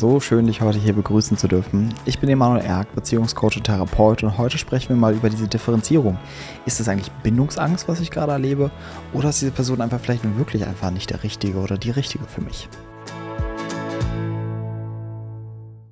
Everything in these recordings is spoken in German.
So schön, dich heute hier begrüßen zu dürfen. Ich bin Emanuel Erk, Beziehungscoach und Therapeut und heute sprechen wir mal über diese Differenzierung. Ist es eigentlich Bindungsangst, was ich gerade erlebe, oder ist diese Person einfach vielleicht wirklich einfach nicht der Richtige oder die Richtige für mich?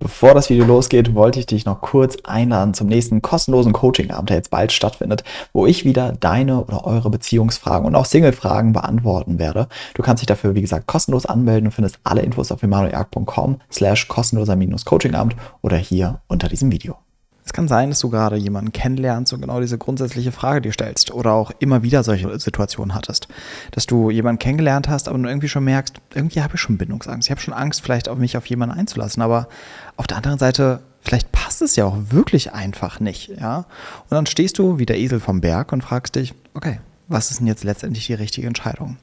Bevor das Video losgeht, wollte ich dich noch kurz einladen zum nächsten kostenlosen Coaching-Abend, der jetzt bald stattfindet, wo ich wieder deine oder eure Beziehungsfragen und auch Single-Fragen beantworten werde. Du kannst dich dafür, wie gesagt, kostenlos anmelden und findest alle Infos auf emanueljagd.com slash kostenloser-Coaching-Abend oder hier unter diesem Video. Es kann sein, dass du gerade jemanden kennenlernst und genau diese grundsätzliche Frage dir stellst oder auch immer wieder solche Situationen hattest. Dass du jemanden kennengelernt hast, aber du irgendwie schon merkst, irgendwie habe ich schon Bindungsangst. Ich habe schon Angst, vielleicht auf mich auf jemanden einzulassen. Aber auf der anderen Seite, vielleicht passt es ja auch wirklich einfach nicht. Ja? Und dann stehst du wie der Esel vom Berg und fragst dich, okay, was ist denn jetzt letztendlich die richtige Entscheidung?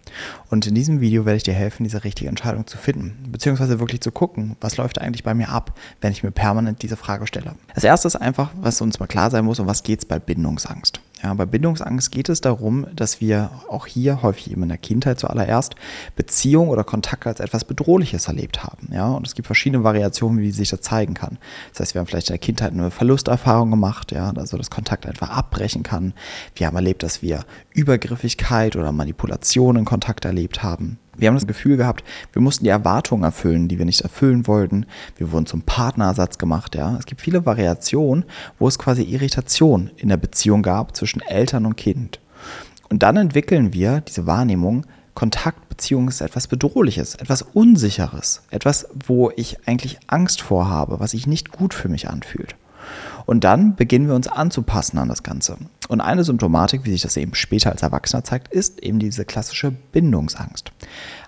Und in diesem Video werde ich dir helfen, diese richtige Entscheidung zu finden, beziehungsweise wirklich zu gucken, was läuft eigentlich bei mir ab, wenn ich mir permanent diese Frage stelle. Als erstes einfach, was uns mal klar sein muss, um was geht es bei Bindungsangst. Ja, bei Bindungsangst geht es darum, dass wir auch hier häufig eben in der Kindheit zuallererst Beziehung oder Kontakt als etwas Bedrohliches erlebt haben. Ja, und es gibt verschiedene Variationen, wie sich das zeigen kann. Das heißt, wir haben vielleicht in der Kindheit eine Verlusterfahrung gemacht, ja, also das Kontakt einfach abbrechen kann. Wir haben erlebt, dass wir Übergriffigkeit oder Manipulation in Kontakt erlebt haben. Wir haben das Gefühl gehabt, wir mussten die Erwartungen erfüllen, die wir nicht erfüllen wollten. Wir wurden zum Partnerersatz gemacht. Ja. Es gibt viele Variationen, wo es quasi Irritation in der Beziehung gab zwischen Eltern und Kind. Und dann entwickeln wir diese Wahrnehmung, Kontaktbeziehung ist etwas Bedrohliches, etwas Unsicheres, etwas, wo ich eigentlich Angst vorhabe, was sich nicht gut für mich anfühlt. Und dann beginnen wir uns anzupassen an das Ganze. Und eine Symptomatik, wie sich das eben später als Erwachsener zeigt, ist eben diese klassische Bindungsangst.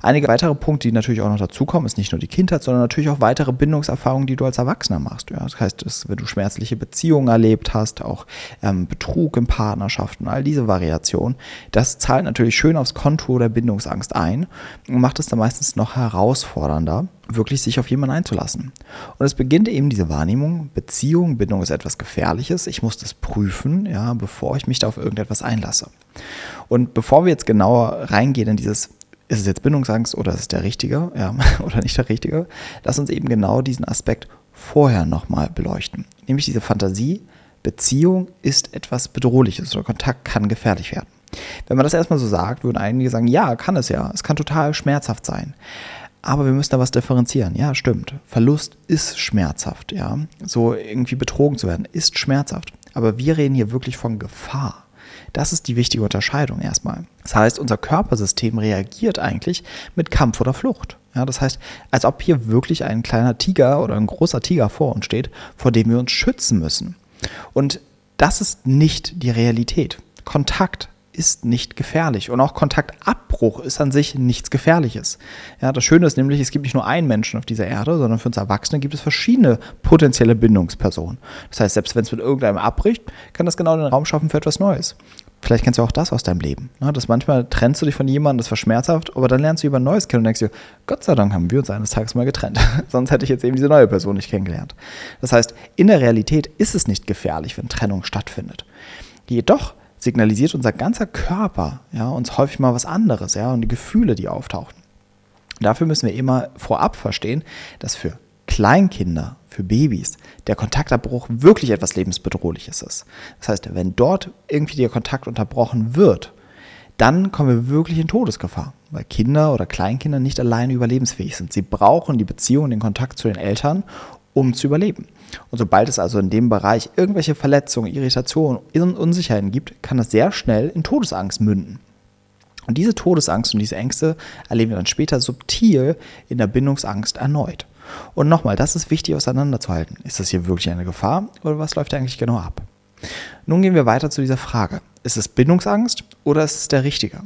Einige weitere Punkte, die natürlich auch noch dazukommen, ist nicht nur die Kindheit, sondern natürlich auch weitere Bindungserfahrungen, die du als Erwachsener machst. Ja, das heißt, dass, wenn du schmerzliche Beziehungen erlebt hast, auch ähm, Betrug in Partnerschaften, all diese Variationen, das zahlt natürlich schön aufs Konto der Bindungsangst ein und macht es dann meistens noch herausfordernder, wirklich sich auf jemanden einzulassen. Und es beginnt eben diese Wahrnehmung, Beziehung, Bindung ist etwas Gefährliches, ich muss das prüfen, ja, bevor ich mich da auf irgendetwas einlasse. Und bevor wir jetzt genauer reingehen in dieses, ist es jetzt Bindungsangst oder ist es der Richtige, ja, oder nicht der Richtige, lass uns eben genau diesen Aspekt vorher nochmal beleuchten. Nämlich diese Fantasie, Beziehung ist etwas Bedrohliches oder Kontakt kann gefährlich werden. Wenn man das erstmal so sagt, würden einige sagen, ja, kann es ja, es kann total schmerzhaft sein. Aber wir müssen da was differenzieren. Ja, stimmt. Verlust ist schmerzhaft. Ja, so irgendwie betrogen zu werden ist schmerzhaft. Aber wir reden hier wirklich von Gefahr. Das ist die wichtige Unterscheidung erstmal. Das heißt, unser Körpersystem reagiert eigentlich mit Kampf oder Flucht. Ja, das heißt, als ob hier wirklich ein kleiner Tiger oder ein großer Tiger vor uns steht, vor dem wir uns schützen müssen. Und das ist nicht die Realität. Kontakt ist nicht gefährlich. Und auch Kontaktabbruch ist an sich nichts Gefährliches. Ja, das Schöne ist nämlich, es gibt nicht nur einen Menschen auf dieser Erde, sondern für uns Erwachsene gibt es verschiedene potenzielle Bindungspersonen. Das heißt, selbst wenn es mit irgendeinem abbricht, kann das genau den Raum schaffen für etwas Neues. Vielleicht kennst du auch das aus deinem Leben. Ne? Dass manchmal trennst du dich von jemandem, das war schmerzhaft, aber dann lernst du jemand Neues kennen und denkst dir, Gott sei Dank haben wir uns eines Tages mal getrennt. Sonst hätte ich jetzt eben diese neue Person nicht kennengelernt. Das heißt, in der Realität ist es nicht gefährlich, wenn Trennung stattfindet. Jedoch signalisiert unser ganzer Körper ja, uns häufig mal was anderes, ja, und die Gefühle, die auftauchen. Dafür müssen wir immer vorab verstehen, dass für Kleinkinder, für Babys, der Kontaktabbruch wirklich etwas lebensbedrohliches ist. Das heißt, wenn dort irgendwie der Kontakt unterbrochen wird, dann kommen wir wirklich in Todesgefahr, weil Kinder oder Kleinkinder nicht alleine überlebensfähig sind. Sie brauchen die Beziehung, den Kontakt zu den Eltern, um zu überleben. Und sobald es also in dem Bereich irgendwelche Verletzungen, Irritationen, Unsicherheiten gibt, kann das sehr schnell in Todesangst münden. Und diese Todesangst und diese Ängste erleben wir dann später subtil in der Bindungsangst erneut. Und nochmal, das ist wichtig auseinanderzuhalten. Ist das hier wirklich eine Gefahr oder was läuft eigentlich genau ab? Nun gehen wir weiter zu dieser Frage. Ist es Bindungsangst oder ist es der Richtige?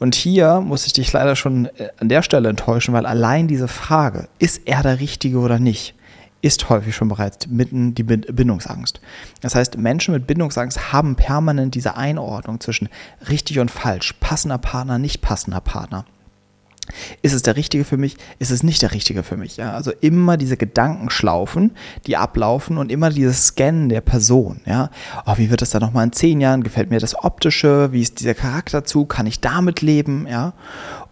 Und hier muss ich dich leider schon äh, an der Stelle enttäuschen, weil allein diese Frage, ist er der Richtige oder nicht, ist häufig schon bereits mitten die Bindungsangst. Das heißt, Menschen mit Bindungsangst haben permanent diese Einordnung zwischen richtig und falsch, passender Partner, nicht passender Partner. Ist es der Richtige für mich? Ist es nicht der Richtige für mich? Ja, also immer diese Gedankenschlaufen, die ablaufen und immer dieses Scannen der Person. Ja, oh, wie wird das dann nochmal in zehn Jahren? Gefällt mir das Optische? Wie ist dieser Charakter zu? Kann ich damit leben? Ja,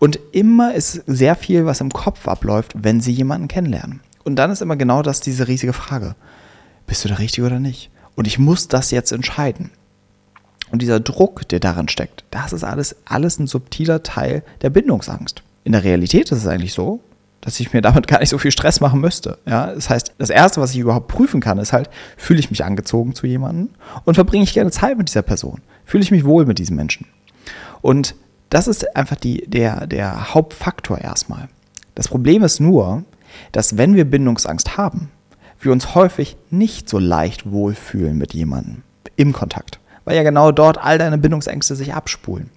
und immer ist sehr viel, was im Kopf abläuft, wenn Sie jemanden kennenlernen. Und dann ist immer genau das diese riesige Frage. Bist du der Richtige oder nicht? Und ich muss das jetzt entscheiden. Und dieser Druck, der daran steckt, das ist alles, alles ein subtiler Teil der Bindungsangst. In der Realität ist es eigentlich so, dass ich mir damit gar nicht so viel Stress machen müsste. Ja, das heißt, das Erste, was ich überhaupt prüfen kann, ist halt, fühle ich mich angezogen zu jemandem und verbringe ich gerne Zeit mit dieser Person? Fühle ich mich wohl mit diesem Menschen? Und das ist einfach die, der, der Hauptfaktor erstmal. Das Problem ist nur, dass wenn wir Bindungsangst haben, wir uns häufig nicht so leicht wohlfühlen mit jemandem im Kontakt, weil ja genau dort all deine Bindungsängste sich abspulen.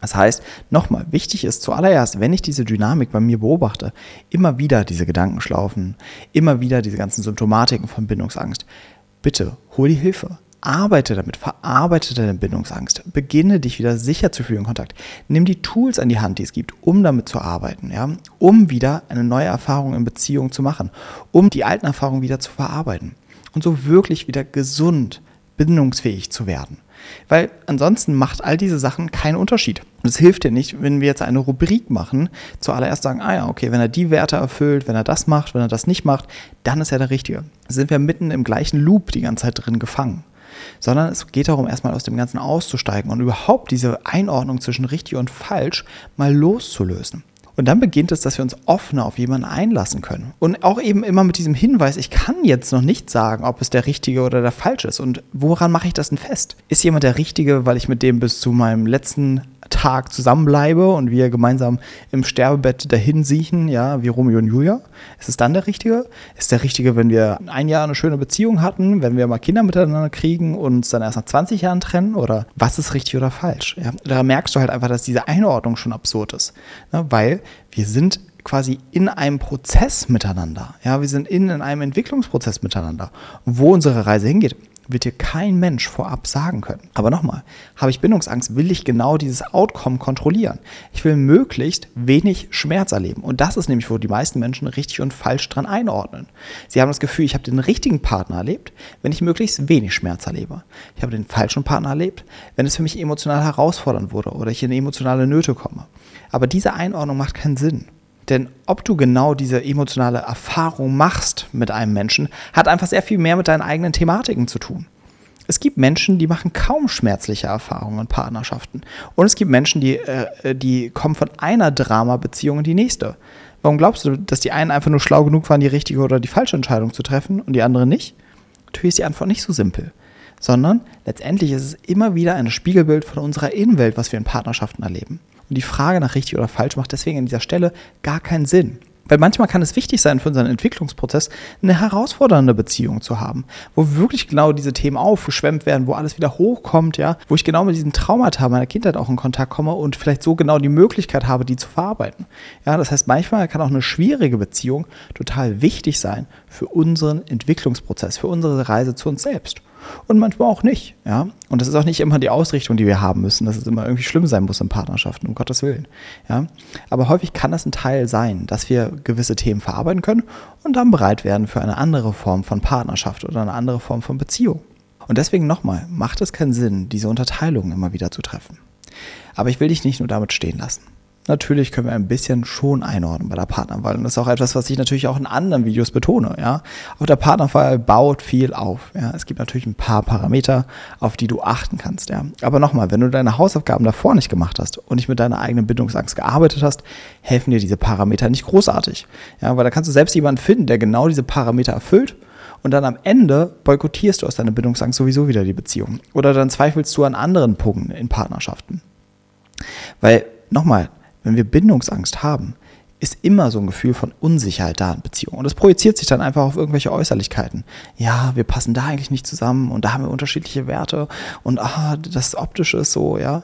Das heißt, nochmal, wichtig ist zuallererst, wenn ich diese Dynamik bei mir beobachte, immer wieder diese Gedankenschlaufen, immer wieder diese ganzen Symptomatiken von Bindungsangst. Bitte hol die Hilfe. Arbeite damit, verarbeite deine Bindungsangst, beginne dich wieder sicher zu fühlen in Kontakt. Nimm die Tools an die Hand, die es gibt, um damit zu arbeiten, ja, um wieder eine neue Erfahrung in Beziehung zu machen, um die alten Erfahrungen wieder zu verarbeiten und so wirklich wieder gesund, bindungsfähig zu werden. Weil ansonsten macht all diese Sachen keinen Unterschied. Und es hilft dir nicht, wenn wir jetzt eine Rubrik machen, zuallererst sagen, ah ja, okay, wenn er die Werte erfüllt, wenn er das macht, wenn er das nicht macht, dann ist er der Richtige. Sind wir mitten im gleichen Loop die ganze Zeit drin gefangen sondern es geht darum, erstmal aus dem Ganzen auszusteigen und überhaupt diese Einordnung zwischen richtig und falsch mal loszulösen. Und dann beginnt es, dass wir uns offener auf jemanden einlassen können. Und auch eben immer mit diesem Hinweis, ich kann jetzt noch nicht sagen, ob es der Richtige oder der Falsche ist. Und woran mache ich das denn fest? Ist jemand der Richtige, weil ich mit dem bis zu meinem letzten Tag zusammenbleibe und wir gemeinsam im Sterbebett dahin siechen, ja, wie Romeo und Julia? Ist es dann der Richtige? Ist der Richtige, wenn wir ein Jahr eine schöne Beziehung hatten, wenn wir mal Kinder miteinander kriegen und uns dann erst nach 20 Jahren trennen? Oder was ist richtig oder falsch? Ja, da merkst du halt einfach, dass diese Einordnung schon absurd ist. Ne? Weil wir sind quasi in einem Prozess miteinander. Ja, wir sind in, in einem Entwicklungsprozess miteinander. wo unsere Reise hingeht, wird dir kein Mensch vorab sagen können. Aber nochmal, habe ich Bindungsangst, will ich genau dieses Outcome kontrollieren. Ich will möglichst wenig Schmerz erleben. Und das ist nämlich, wo die meisten Menschen richtig und falsch dran einordnen. Sie haben das Gefühl, ich habe den richtigen Partner erlebt, wenn ich möglichst wenig Schmerz erlebe. Ich habe den falschen Partner erlebt, wenn es für mich emotional herausfordernd wurde oder ich in emotionale Nöte komme. Aber diese Einordnung macht keinen Sinn. Denn ob du genau diese emotionale Erfahrung machst mit einem Menschen, hat einfach sehr viel mehr mit deinen eigenen Thematiken zu tun. Es gibt Menschen, die machen kaum schmerzliche Erfahrungen in Partnerschaften. Und es gibt Menschen, die, äh, die kommen von einer Drama-Beziehung in die nächste. Warum glaubst du, dass die einen einfach nur schlau genug waren, die richtige oder die falsche Entscheidung zu treffen und die anderen nicht? Natürlich ist die Antwort nicht so simpel. Sondern letztendlich ist es immer wieder ein Spiegelbild von unserer Innenwelt, was wir in Partnerschaften erleben. Und die Frage nach richtig oder falsch macht deswegen an dieser Stelle gar keinen Sinn. Weil manchmal kann es wichtig sein für unseren Entwicklungsprozess, eine herausfordernde Beziehung zu haben, wo wirklich genau diese Themen aufgeschwemmt werden, wo alles wieder hochkommt, ja, wo ich genau mit diesen Traumata meiner Kindheit auch in Kontakt komme und vielleicht so genau die Möglichkeit habe, die zu verarbeiten. Ja, das heißt, manchmal kann auch eine schwierige Beziehung total wichtig sein für unseren Entwicklungsprozess, für unsere Reise zu uns selbst und manchmal auch nicht. Ja? Und das ist auch nicht immer die Ausrichtung, die wir haben müssen, dass es immer irgendwie schlimm sein muss in Partnerschaften, um Gottes Willen. Ja? Aber häufig kann das ein Teil sein, dass wir gewisse Themen verarbeiten können und dann bereit werden für eine andere Form von Partnerschaft oder eine andere Form von Beziehung. Und deswegen nochmal, macht es keinen Sinn, diese Unterteilung immer wieder zu treffen. Aber ich will dich nicht nur damit stehen lassen. Natürlich können wir ein bisschen schon einordnen bei der Partnerwahl. Und das ist auch etwas, was ich natürlich auch in anderen Videos betone. Ja? Auch der Partnerwahl baut viel auf. Ja? Es gibt natürlich ein paar Parameter, auf die du achten kannst. Ja? Aber nochmal, wenn du deine Hausaufgaben davor nicht gemacht hast und nicht mit deiner eigenen Bindungsangst gearbeitet hast, helfen dir diese Parameter nicht großartig. Ja? Weil da kannst du selbst jemanden finden, der genau diese Parameter erfüllt und dann am Ende boykottierst du aus deiner Bindungsangst sowieso wieder die Beziehung. Oder dann zweifelst du an anderen Punkten in Partnerschaften. Weil, nochmal, wenn wir Bindungsangst haben, ist immer so ein Gefühl von Unsicherheit da in Beziehungen. Und das projiziert sich dann einfach auf irgendwelche Äußerlichkeiten. Ja, wir passen da eigentlich nicht zusammen und da haben wir unterschiedliche Werte und ah, das Optische ist so, ja.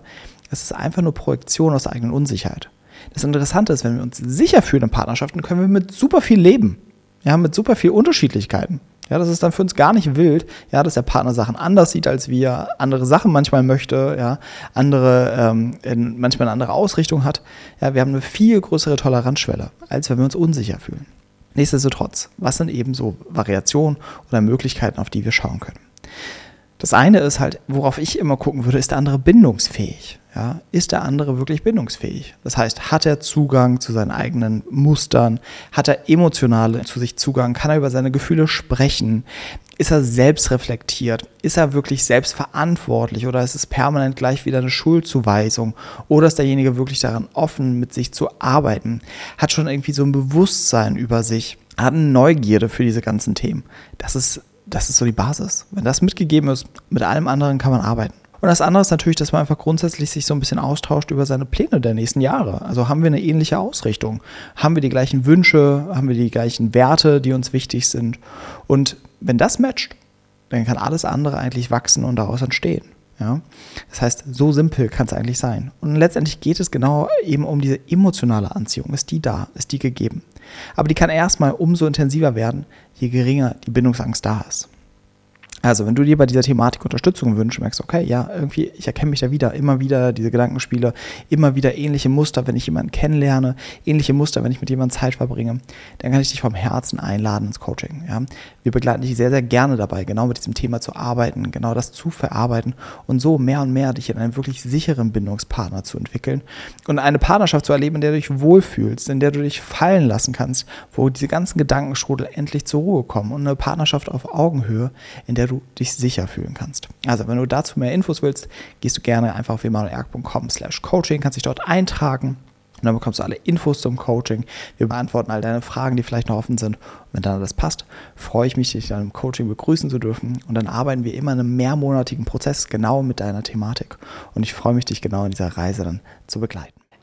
Es ist einfach nur Projektion aus der eigenen Unsicherheit. Das Interessante ist, wenn wir uns sicher fühlen in Partnerschaften, können wir mit super viel leben. Ja, mit super viel Unterschiedlichkeiten. Ja, das ist dann für uns gar nicht wild, ja, dass der Partner Sachen anders sieht als wir, andere Sachen manchmal möchte, ja, andere, ähm, in, manchmal eine andere Ausrichtung hat. Ja, wir haben eine viel größere Toleranzschwelle, als wenn wir uns unsicher fühlen. Nichtsdestotrotz, was sind eben so Variationen oder Möglichkeiten, auf die wir schauen können? Das eine ist halt, worauf ich immer gucken würde, ist der andere bindungsfähig? Ja, ist der andere wirklich bindungsfähig? Das heißt, hat er Zugang zu seinen eigenen Mustern? Hat er emotionale zu sich Zugang? Kann er über seine Gefühle sprechen? Ist er selbstreflektiert? Ist er wirklich selbstverantwortlich oder ist es permanent gleich wieder eine Schuldzuweisung? Oder ist derjenige wirklich daran offen, mit sich zu arbeiten? Hat schon irgendwie so ein Bewusstsein über sich? Hat eine Neugierde für diese ganzen Themen? Das ist das ist so die Basis. Wenn das mitgegeben ist, mit allem anderen kann man arbeiten. Und das andere ist natürlich, dass man einfach grundsätzlich sich so ein bisschen austauscht über seine Pläne der nächsten Jahre. Also haben wir eine ähnliche Ausrichtung? Haben wir die gleichen Wünsche? Haben wir die gleichen Werte, die uns wichtig sind? Und wenn das matcht, dann kann alles andere eigentlich wachsen und daraus entstehen. Ja? Das heißt, so simpel kann es eigentlich sein. Und letztendlich geht es genau eben um diese emotionale Anziehung. Ist die da? Ist die gegeben? Aber die kann erstmal umso intensiver werden, je geringer die Bindungsangst da ist. Also, wenn du dir bei dieser Thematik Unterstützung wünschst, merkst, okay, ja, irgendwie, ich erkenne mich da wieder, immer wieder diese Gedankenspiele, immer wieder ähnliche Muster, wenn ich jemanden kennenlerne, ähnliche Muster, wenn ich mit jemandem Zeit verbringe, dann kann ich dich vom Herzen einladen ins Coaching. Ja? Wir begleiten dich sehr, sehr gerne dabei, genau mit diesem Thema zu arbeiten, genau das zu verarbeiten und so mehr und mehr dich in einen wirklich sicheren Bindungspartner zu entwickeln und eine Partnerschaft zu erleben, in der du dich wohlfühlst, in der du dich fallen lassen kannst, wo diese ganzen Gedankenstrudel endlich zur Ruhe kommen und eine Partnerschaft auf Augenhöhe, in der du dich sicher fühlen kannst. Also, wenn du dazu mehr Infos willst, gehst du gerne einfach auf emanuelerg.com slash coaching, kannst dich dort eintragen und dann bekommst du alle Infos zum Coaching. Wir beantworten all deine Fragen, die vielleicht noch offen sind. Und wenn dann alles passt, freue ich mich, dich dann im Coaching begrüßen zu dürfen. Und dann arbeiten wir immer in einem mehrmonatigen Prozess genau mit deiner Thematik. Und ich freue mich, dich genau in dieser Reise dann zu begleiten.